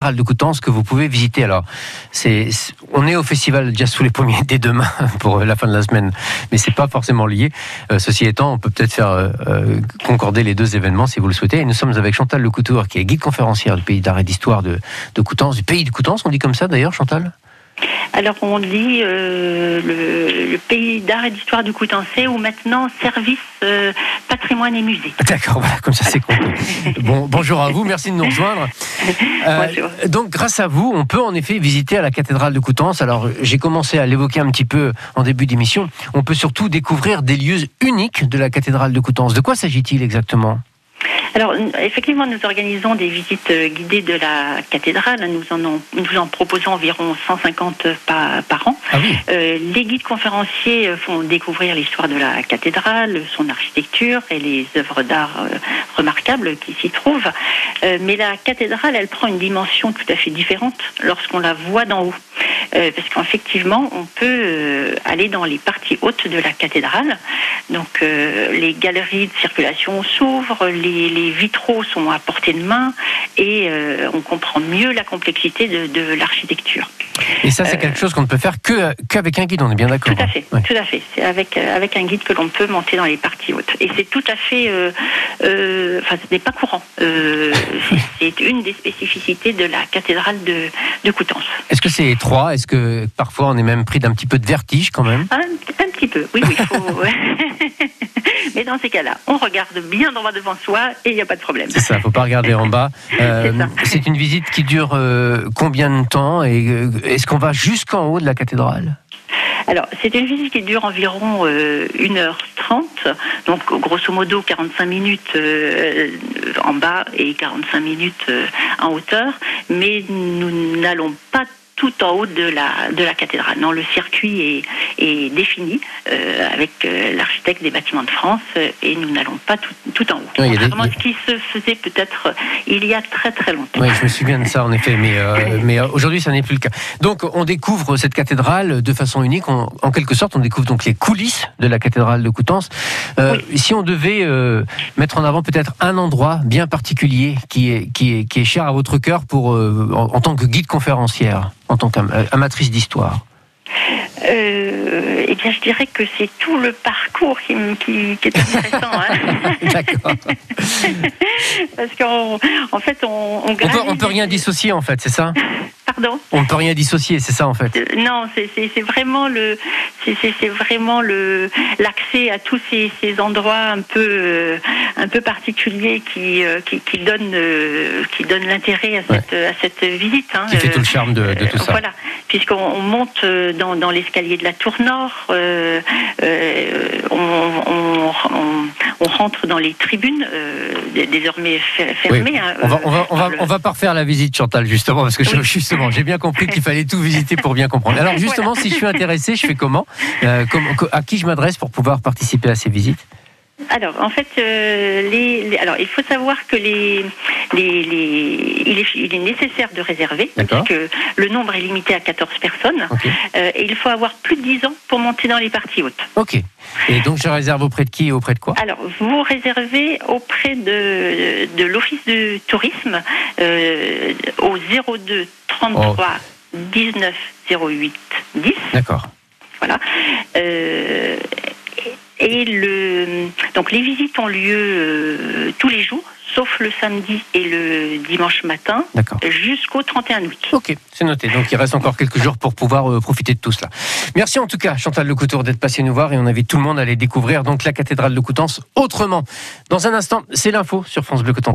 de Coutances que vous pouvez visiter. Alors, c'est, on est au festival Jazz sous les pommiers dès demain pour la fin de la semaine, mais c'est pas forcément lié. Euh, ceci étant, on peut peut-être faire euh, euh, concorder les deux événements si vous le souhaitez. Et nous sommes avec Chantal Lecoutour, qui est guide conférencière du pays d'art et d'histoire de, de Coutances, du pays de Coutances. On dit comme ça d'ailleurs, Chantal? Alors on dit euh, le, pays d'art et d'histoire du Coutancé ou maintenant service euh, patrimoine et musée. D'accord, voilà, comme ça c'est compris. bon, bonjour à vous, merci de nous rejoindre. Euh, donc grâce à vous, on peut en effet visiter à la cathédrale de Coutances. Alors j'ai commencé à l'évoquer un petit peu en début d'émission. On peut surtout découvrir des lieux uniques de la cathédrale de Coutances. De quoi s'agit-il exactement? Alors, effectivement, nous organisons des visites euh, guidées de la cathédrale. Nous en, nous en proposons environ 150 par, par an. Ah euh, les guides conférenciers euh, font découvrir l'histoire de la cathédrale, son architecture et les œuvres d'art remarquables qui s'y trouvent. mais la cathédrale, elle prend une dimension tout à fait différente lorsqu'on la voit d'en haut. Parce qu'effectivement, on peut aller dans les parties hautes de la cathédrale. Donc, les galeries de circulation s'ouvrent, les les vitraux sont à portée de main et euh, on comprend mieux la complexité de, l'architecture. Et ça, c'est quelque chose qu'on ne peut faire que qu'avec un guide, on est bien d'accord. Tout à fait, tout à fait. C'est avec euh, avec un guide que l'on peut monter dans les parties hautes. Et c'est tout à fait, euh, enfin, ce n'est pas courant. c'est une des spécificités de la cathédrale de, de Coutances. Est-ce que c'est étroit? Est-ce que parfois on est même pris d'un petit peu de vertige quand même? Un, un, petit peu, oui, oui. Faut... Mais dans ces cas-là, on regarde bien droit devant soi et il n'y a pas de problème. C'est ça, il ne faut pas regarder en bas. Euh, c'est une visite qui dure euh, combien de temps et euh, est-ce qu'on va jusqu'en haut de la cathédrale? Alors, c'est une visite qui dure environ 1h30, donc grosso modo 45 minutes en bas et 45 minutes en hauteur, mais nous n'allons pas tout en haut de la, de la cathédrale. Non, le circuit est, est défini euh, avec euh, l'architecte des bâtiments de France euh, et nous n'allons pas tout, tout en haut. Oui, ce qui se faisait peut-être il y a très très longtemps. Oui, je me souviens de ça en effet, mais, mais aujourd'hui ça n'est plus le cas. Donc on découvre cette cathédrale de façon unique. en quelque sorte, on découvre donc les coulisses de la cathédrale de Coutances. Si on devait mettre en avant peut-être un endroit bien particulier qui est, qui est, qui est cher à votre cœur pour, en tant que guide conférencière en tant qu'amatrice d'histoire euh, eh bien, je dirais que c'est tout le parcours qui, qui, qui est intéressant. Hein. D'accord. Parce qu'en en fait, on, on, peut, on peut rien dissocier, en fait, c'est ça? On ne peut rien dissocier, c'est ça en fait. Euh, non, c'est vraiment le, c'est vraiment le l'accès à tous ces, endroits un peu euh, un peu particuliers qui euh, qui, qui donnent qui l'intérêt à cette à cette visite. Hein, qui fait tout le charme de, tout ça. Voilà, puisqu'on monte dans, dans l'escalier de la tour nord, on, on, rentre dans les tribunes désormais fermées. Hein, on va on va on va, on va pas refaire la visite Chantal justement parce que je, justement j'ai bien compris qu'il fallait tout visiter pour bien comprendre. Alors justement, si je suis intéressé, je fais comment? Euh, À qui je m'adresse pour pouvoir participer à ces visites? Alors, en fait, euh, les, alors, il faut savoir que les, les, les il, est, il, est, nécessaire de réserver, puisque le nombre est limité à 14 personnes, euh, et il faut avoir plus de 10 ans pour monter dans les parties hautes. Ok. Et donc, je réserve auprès de qui et auprès de quoi? Alors, vous réservez auprès de, de l'Office de tourisme euh, au 02 33 19 08 10. D'accord. Voilà. Euh, et le, donc les visites ont lieu euh, tous les jours, sauf le samedi et le dimanche matin, jusqu'au 31 août. Ok, c'est noté. Donc il reste encore quelques jours pour pouvoir euh, profiter de tout cela. Merci en tout cas, Chantal Lecoutour, d'être passé nous voir et on invite tout le monde à aller découvrir donc la cathédrale de Coutances autrement. Dans un instant, c'est l'info sur France Bleu Cotentin.